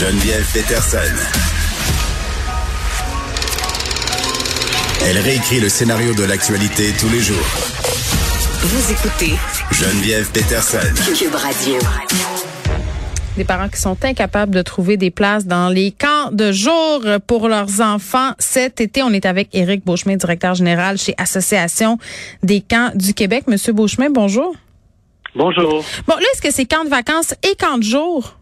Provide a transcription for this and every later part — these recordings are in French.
Geneviève Peterson. Elle réécrit le scénario de l'actualité tous les jours. Vous écoutez Geneviève Peterson. Cube Radio. Des parents qui sont incapables de trouver des places dans les camps de jour pour leurs enfants. Cet été, on est avec Éric Beauchemin, directeur général chez Association des camps du Québec. Monsieur Beauchemin, bonjour. Bonjour. Bon, là, est-ce que c'est camps de vacances et camps de jour?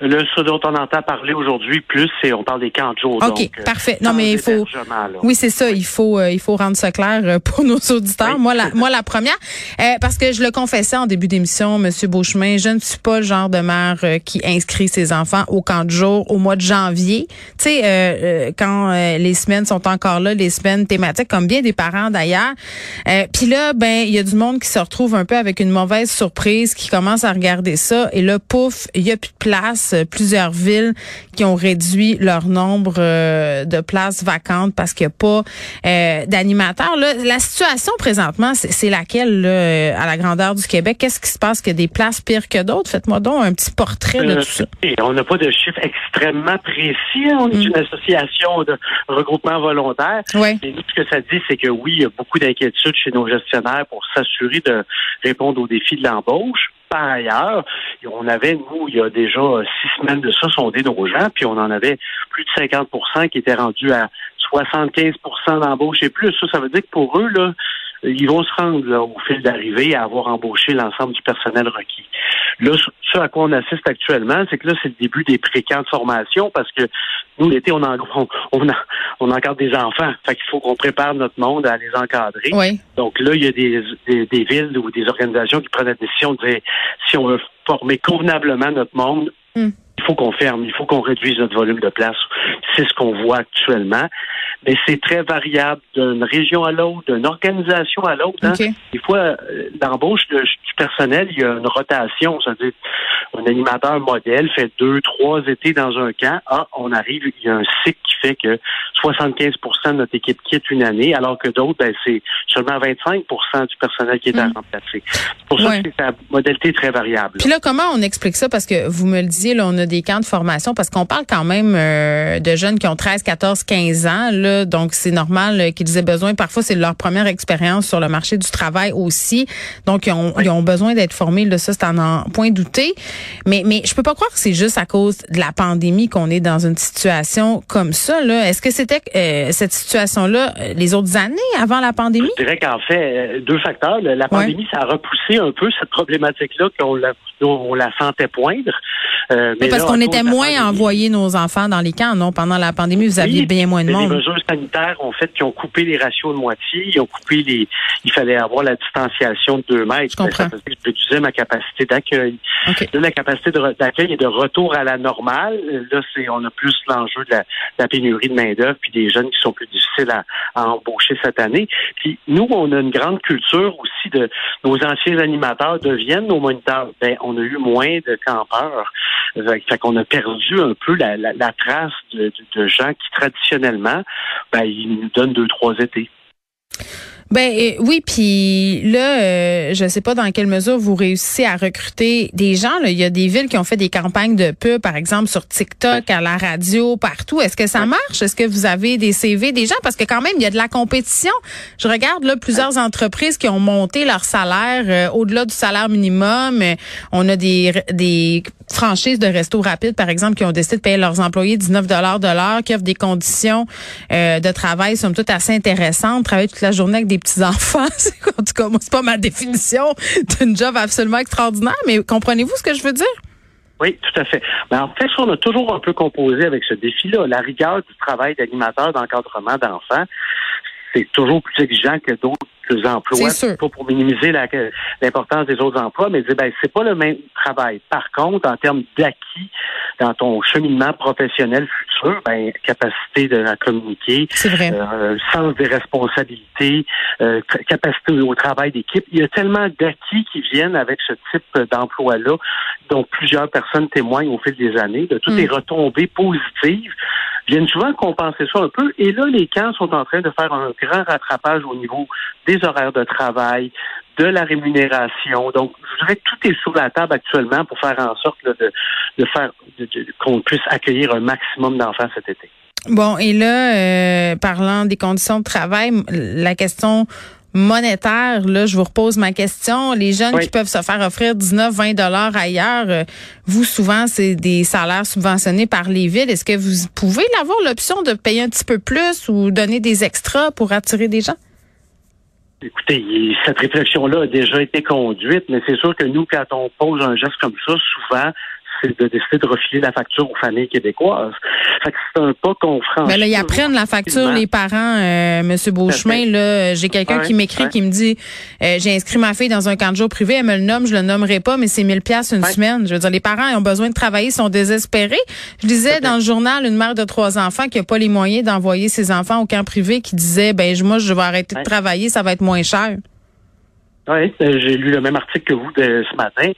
Là, ce dont on entend parler aujourd'hui plus, c'est on parle des camps de jour. OK, donc, euh, parfait. Non, mais il faut. là. Oui, c'est ça. Il faut, euh, il faut rendre ça clair euh, pour nos auditeurs. Oui. Moi, la, moi, la première, euh, parce que je le confessais en début d'émission, Monsieur Beauchemin, je ne suis pas le genre de mère euh, qui inscrit ses enfants au camp de jour au mois de janvier. Tu sais, euh, quand euh, les semaines sont encore là, les semaines thématiques, comme bien des parents d'ailleurs. Euh, Puis là, ben, il y a du monde qui se retrouve un peu avec une mauvaise surprise, qui commence à regarder ça, et là, pouf, il y a plus de place. Euh, Plusieurs villes qui ont réduit leur nombre euh, de places vacantes parce qu'il n'y a pas euh, d'animateurs. La situation présentement, c'est laquelle là, euh, à la grandeur du Québec? Qu'est-ce qui se passe? Qu'il y a des places pires que d'autres? Faites-moi donc un petit portrait de tout ça. et on n'a pas de chiffres extrêmement précis. hein. On est Mm. une association de regroupement volontaire. Oui. Et nous, ce que ça dit, c'est que oui, il y a beaucoup d'inquiétudes chez nos gestionnaires pour s'assurer de répondre aux défis de l'embauche. Par ailleurs, on avait, nous, il y a déjà six semaines de ça, sondé nos gens, puis on en avait plus de 50% qui étaient rendus à 75% d'embauche et plus. Ça, ça veut dire que pour eux, là, ils vont se rendre là, au fil d'arrivée à avoir embauché l'ensemble du personnel requis. Là, ce à quoi on assiste actuellement, c'est que là, c'est le début des précamps de formation parce que nous, l'été, on, en, on, on, en- on encadre des enfants. Fait qu'il faut qu'on prépare notre monde à les encadrer. Oui. Donc là, il y a des, des, des villes ou des organisations qui prennent la décision de dire si on veut former convenablement notre monde, Hmm. Il faut qu'on ferme, il faut qu'on réduise notre volume de place. C'est ce qu'on voit actuellement. Mais c'est très variable d'une région à l'autre, d'une organisation à l'autre. hein. OK. Des fois, euh, l'embauche du personnel, il y a une rotation. C'est-à-dire, un animateur modèle fait deux, trois étés dans un camp. Ah, on arrive, il y a un cycle qui fait que 75% de notre équipe quitte une année, alors que d'autres, ben, c'est seulement 25% du personnel qui est à Mm. remplacer. C'est pour ça Ouais. que c'est la modalité très variable. Puis là, comment on explique ça? Parce que vous me le disiez, là, on a des camps de formation, parce qu'on parle quand même euh, de jeunes qui ont 13, 14, 15 ans. Là, donc, c'est normal euh, qu'ils aient besoin. Parfois, c'est leur première expérience sur le marché du travail aussi. Donc, ils ont, ils ont besoin d'être formés. Là, ça, c'est en, en point douté. Mais, mais je peux pas croire que c'est juste à cause de la pandémie qu'on est dans une situation comme ça. Là. Est-ce que c'était euh, cette situation-là euh, les autres années avant la pandémie? Je dirais qu'en fait, euh, deux facteurs. La pandémie, ça a repoussé un peu cette problématique-là qu'on la, on la sentait poindre. Euh, Oui, parce qu'on était moins à envoyer nos enfants dans les camps, non? Pendant la pandémie, vous aviez Oui, bien moins de mais monde. Les mesures sanitaires ont fait qu'ils ont coupé les ratios de moitié, ils ont coupé les. Il fallait avoir la distanciation de deux mètres. Je comprends. Ça faisait que je réduisais ma capacité d'accueil. Là, la capacité d'accueil est de retour à la normale. Là, c'est on a plus l'enjeu de la, pénurie de main d'œuvre puis des jeunes qui sont plus difficiles à, à embaucher cette année. Puis nous, on a une grande culture aussi de nos anciens animateurs deviennent nos moniteurs. Ben, on a eu moins de campeurs. Fait, qu'on a perdu un peu la, trace de, de- de gens qui traditionnellement, ben, ils nous donnent deux, trois étés. Ben euh, oui, puis là, euh, je sais pas dans quelle mesure vous réussissez à recruter des gens. Là. Il y a des villes qui ont fait des campagnes de pub, par exemple sur TikTok, à la radio, partout. Est-ce que ça marche? Est-ce que vous avez des CV des gens? Parce que quand même, il y a de la compétition. Je regarde là plusieurs entreprises qui ont monté leur salaire euh, au-delà du salaire minimum. Euh, On a des des franchises de resto rapide, par exemple, qui ont décidé de payer leurs employés 19 dollars de l'heure, qui offrent des conditions euh, de travail, somme toute, assez intéressantes. Travailler toute la journée avec des petits-enfants, en tout cas, moi, c'est pas ma définition d'une job absolument extraordinaire, mais comprenez-vous ce que je veux dire? Oui, tout à fait. Mais en fait, on a toujours un peu composé avec ce défi-là. La rigueur du travail d'animateur d'encadrement d'enfants, c'est toujours plus exigeant que d'autres emplois. C'est. Pas pour minimiser l'importance des autres emplois, mais dire ben c'est pas le même travail. Par contre, en termes d'acquis dans ton cheminement professionnel futur, ben capacité de la communiquer, euh, sens des responsabilités, euh, capacité au travail d'équipe. Il y a tellement d'acquis qui viennent avec ce type d'emploi-là, dont plusieurs personnes témoignent au fil des années, de toutes Mm. les retombées positives viennent souvent compenser ça un peu. Et là, les camps sont en train de faire un grand rattrapage au niveau des horaires de travail, de la rémunération. Donc, je dirais que tout est sur la table actuellement pour faire en sorte là, de, de faire qu'on puisse accueillir un maximum d'enfants cet été. Bon, et là, euh, parlant des conditions de travail, la question monétaire, là, je vous repose ma question. Les jeunes qui peuvent se faire offrir 19, 20 dollars ailleurs, euh, vous, souvent, c'est des salaires subventionnés par les villes. Est-ce que vous pouvez avoir l'option de payer un petit peu plus ou donner des extras pour attirer des gens? Écoutez, cette réflexion-là a déjà été conduite, mais c'est sûr que nous, quand on pose un geste comme ça, souvent, c'est de décider de refiler la facture aux familles québécoises. Fait que c'est un pas qu'on franchit. Mais là, ils apprennent la facture, les parents, euh, Monsieur Beauchemin. Là, j'ai quelqu'un qui m'écrit, qui me dit, euh, j'ai inscrit ma fille dans un camp de jour privé, elle me le nomme, je le nommerai pas, mais c'est 1000 pièces une semaine. Je veux dire, les parents ont besoin de travailler, sont désespérés. Je disais dans le journal une mère de trois enfants qui a pas les moyens d'envoyer ses enfants au camp privé, qui disait, ben moi, je vais arrêter de travailler, ça va être moins cher. Oui, euh, j'ai lu le même article que vous de ce matin,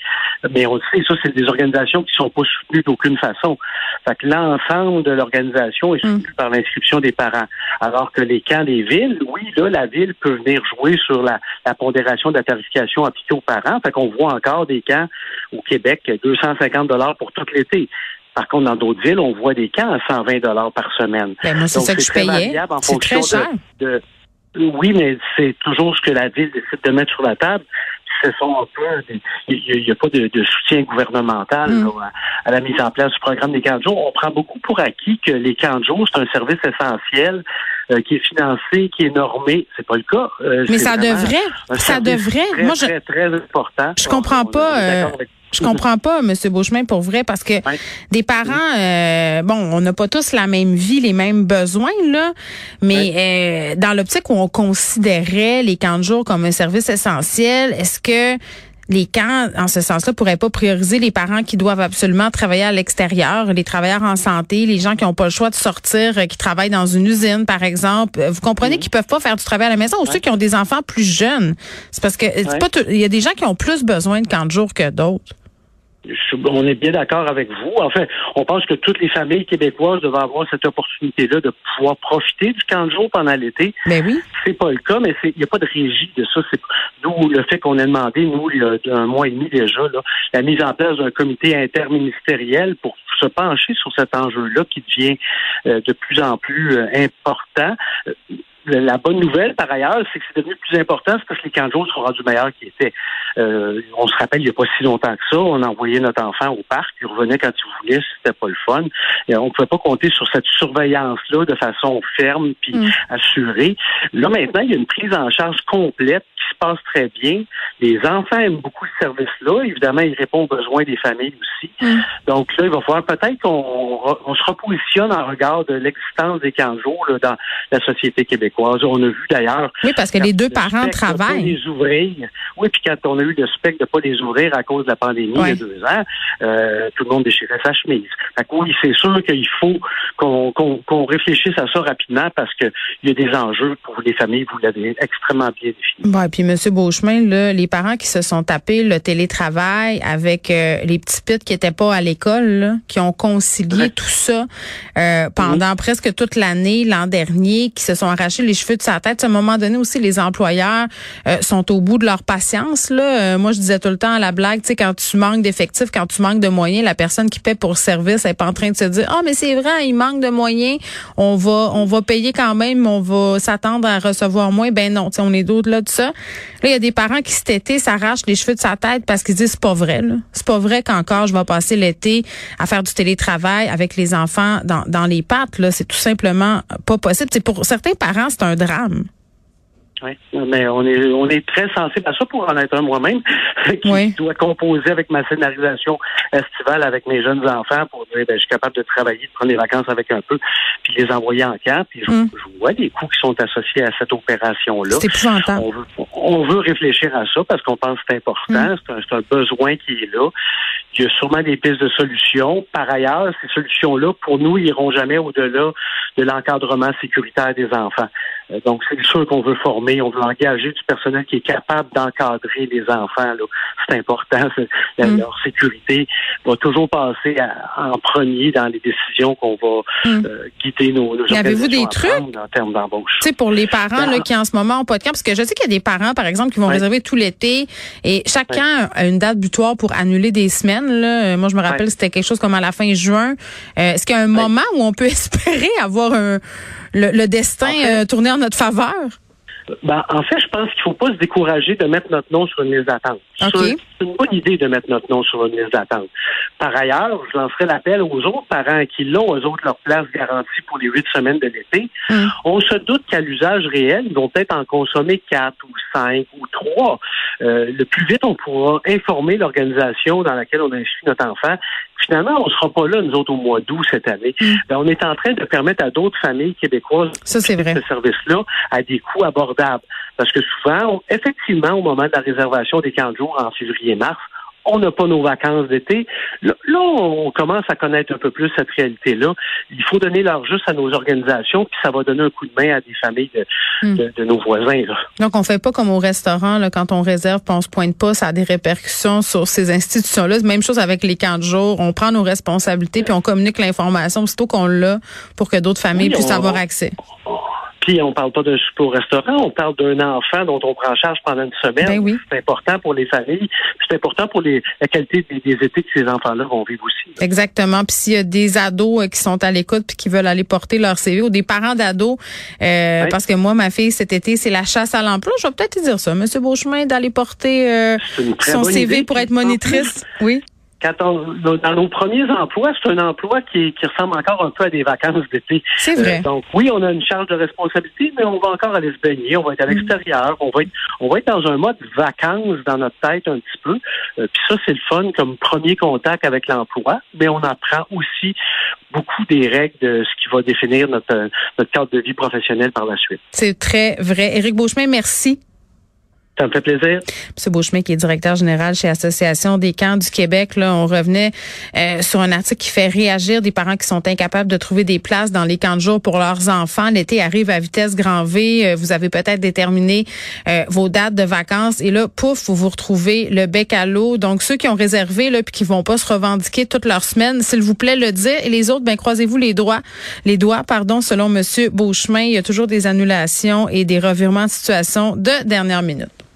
mais on sait, ça, c'est des organisations qui sont pas soutenues d'aucune façon. Fait que l'ensemble de l'organisation est soutenu mm. par l'inscription des parents. Alors que les camps des villes, oui, là, la ville peut venir jouer sur la, pondération de la tarification appliquée aux parents. Fait qu'on voit encore des camps au Québec, 250 dollars pour tout l'été. Par contre, dans d'autres villes, on voit des camps à 100 dollars par semaine. Ben, moi, c'est ça que je payais. C'est très cher. de oui, mais c'est toujours ce que la ville décide de mettre sur la table. Ce sont un peu, il n'y a, pas de, soutien gouvernemental mm. à, la mise en place du programme des camps de jour. On prend beaucoup pour acquis que les camps de jour, c'est un service essentiel euh, qui est financé, qui est normé. C'est pas le cas. Euh, mais ça devrait. Ça devrait. Très, Moi, je, très, très important. Je comprends pas. Je comprends pas, M. Beauchemin, pour vrai, parce que des parents, euh, bon, on n'a pas tous la même vie, les mêmes besoins, là, mais euh, dans l'optique où on considérait les camps de jour comme un service essentiel, est-ce que les camps, en ce sens-là, pourraient pas prioriser les parents qui doivent absolument travailler à l'extérieur, les travailleurs en santé, les gens qui n'ont pas le choix de sortir, euh, qui travaillent dans une usine, par exemple. Vous comprenez mhm. qu'ils peuvent pas faire du travail à la maison, ou ceux qui ont des enfants plus jeunes. C'est parce que il y a des gens qui ont plus besoin de camps de jour que d'autres on est bien d'accord avec vous. Enfin, on pense que toutes les familles québécoises doivent avoir cette opportunité-là de pouvoir profiter du camp de jour pendant l'été. Mais ben oui. C'est pas le cas, mais il n'y a pas de régie de ça. C'est nous le fait qu'on a demandé, nous, il y a un mois et demi déjà, la mise en place d'un comité interministériel pour se pencher sur cet enjeu-là qui devient euh, de plus en plus euh, important. La bonne nouvelle, par ailleurs, c'est que c'est devenu plus important, c'est parce que les camps de jour sont rendus meilleurs qu'ils étaient. Euh, on se rappelle, il n'y a pas si longtemps que ça, on envoyait notre enfant au parc, il revenait quand il voulait, c'était pas le fun. Et on ne pouvait pas compter sur cette surveillance-là de façon ferme puis mm. assurée. Là, maintenant, il y a une prise en charge complète qui se passe très bien. Les enfants aiment beaucoup ce service-là. Évidemment, il répond aux besoins des familles aussi. Mm. Donc là, il va falloir peut-être qu'on se repositionne en regard de l'existence des camps de jour dans la société québécoise. On a vu d'ailleurs... Oui, parce que les deux parents travaillent. les ouvrir. Oui, puis quand on a eu le spectre de pas les ouvrir à cause de la pandémie il y a deux ans, euh, tout le monde déchirait sa chemise. Fait que oui, c'est sûr qu'il faut qu'on réfléchisse à ça rapidement parce qu'il y a des enjeux pour les familles, vous l'avez extrêmement bien défini. Bon, et puis M. Beauchemin, là, les parents qui se sont tapés le télétravail avec euh, les petits pits qui étaient pas à l'école, qui ont concilié tout ça euh, pendant presque toute l'année l'an dernier, qui se sont arrachés les cheveux de sa tête. À un moment donné aussi, les employeurs sont au bout de leur patience. Là, moi, je disais tout le temps à la blague, tu sais, quand tu manques d'effectifs, quand tu manques de moyens, la personne qui paie pour service n'est pas en train de se dire, ah, oh, mais c'est vrai, il manque de moyens, on va, on va payer quand même, on va s'attendre à recevoir moins. Ben non, tu sais, on est d'autres là de ça. Là, il y a des parents qui cet été s'arrachent les cheveux de sa tête parce qu'ils disent, c'est pas vrai. C'est pas vrai qu'encore je vais passer l'été à faire du télétravail avec les enfants dans, dans les pattes, là. C'est tout simplement pas possible. C'est pour certains parents, c'est un drame. Oui, mais on est on est très sensible à ça pour en être un moi-même qui doit composer avec ma scénarisation estivale avec mes jeunes enfants pour dire ben, je suis capable de travailler, de prendre les vacances avec un peu, puis les envoyer en camp. Puis je, mm. vois des coûts qui sont associés à cette opération-là. C'est on veut, on veut réfléchir à ça parce qu'on pense que c'est important, mm. c'est un, un, besoin qui est là. Il y a sûrement des pistes de solutions. Par ailleurs, ces solutions-là, pour nous, iront jamais au-delà de l'encadrement sécuritaire des enfants. Euh, donc, c'est sûr qu'on veut former, on veut engager du personnel qui est capable d'encadrer les enfants. C'est important. Mm. Leur sécurité va toujours passer en premier dans les décisions qu'on va mm. euh, guider nos, nos Avez-vous des trucs en termes d'embauche? Tu sais, pour les parents là, ben, qui en ce moment ont pas de camp, parce que je sais qu'il y a des parents, par exemple, qui vont réserver tout l'été et chacun a une date butoir pour annuler des semaines. Là. Moi, je me rappelle, c'était quelque chose comme à la fin juin. Euh, est-ce qu'il y a un moment où on peut espérer avoir un, le, destin euh, tourné en notre faveur? Ben, en fait, je pense qu'il ne faut pas se décourager de mettre notre nom sur une liste d'attente. C'est une bonne idée de mettre notre nom sur une liste d'attente. Par ailleurs, je lancerai l'appel aux autres parents qui l'ont, aux autres, leur place garantie pour les huit semaines de l'été. Hum. On se doute qu'à l'usage réel, ils vont peut-être en consommer quatre ou cinq ou trois. Euh, le plus vite on pourra informer l'organisation dans laquelle on inscrit notre enfant finalement, on ne sera pas là, nous autres, au mois d'août cette année. Mm. Ben, on est en train de permettre à d'autres familles québécoises Ça, ce service-là à des coûts abordables. Parce que souvent, effectivement, au moment de la réservation des 40 jours en février-mars, on n'a pas nos vacances d'été. Là, on commence à connaître un peu plus cette réalité-là. Il faut donner leur juste à nos organisations, puis ça va donner un coup de main à des familles de, hmm. nos voisins. Donc, on fait pas comme au restaurant, là, quand on réserve, puis on se pointe pas, ça a des répercussions sur ces institutions-là. Même chose avec les camps de jour. On prend nos responsabilités, puis on communique l'information aussitôt qu'on l'a pour que d'autres familles puissent avoir accès. Puis on parle pas d'un souper au restaurant, on parle d'un enfant dont on prend charge pendant une semaine. Ben c'est important pour les familles, c'est important pour les, la qualité des, étés que ces enfants-là vont vivre aussi. Exactement. Puis s'il y a des ados euh, qui sont à l'écoute puis qui veulent aller porter leur CV ou des parents d'ados, euh, parce que moi, ma fille, cet été, c'est la chasse à l'emploi. Je vais peut-être te dire ça, Monsieur Beauchemin, d'aller porter euh, son CV pour être monitrice. Oui quand on, dans nos premiers emplois, c'est un emploi qui, qui, ressemble encore un peu à des vacances d'été. C'est vrai. Euh, donc oui, on a une charge de responsabilité, mais on va encore aller se baigner, on va être à mm. l'extérieur, on va être, on va être dans un mode vacances dans notre tête un petit peu. Euh, puis ça, c'est le fun comme premier contact avec l'emploi, mais on apprend aussi beaucoup des règles de ce qui va définir notre, notre cadre de vie professionnelle par la suite. C'est très vrai. Éric Beauchemin, merci. Ça me fait plaisir. M. Beauchemin, qui est directeur général chez Association des camps du Québec, là, on revenait euh, sur un article qui fait réagir des parents qui sont incapables de trouver des places dans les camps de jour pour leurs enfants. L'été arrive à vitesse grand V. Euh, vous avez peut-être déterminé euh, vos dates de vacances et là, pouf, vous vous retrouvez le bec à l'eau. Donc, ceux qui ont réservé là puis qui vont pas se revendiquer toute leur semaine, s'il vous plaît, le dire. Et les autres, ben croisez-vous les doigts, les doigts, pardon, selon M. Beauchemin. Il y a toujours des annulations et des revirements de situation de dernière minute.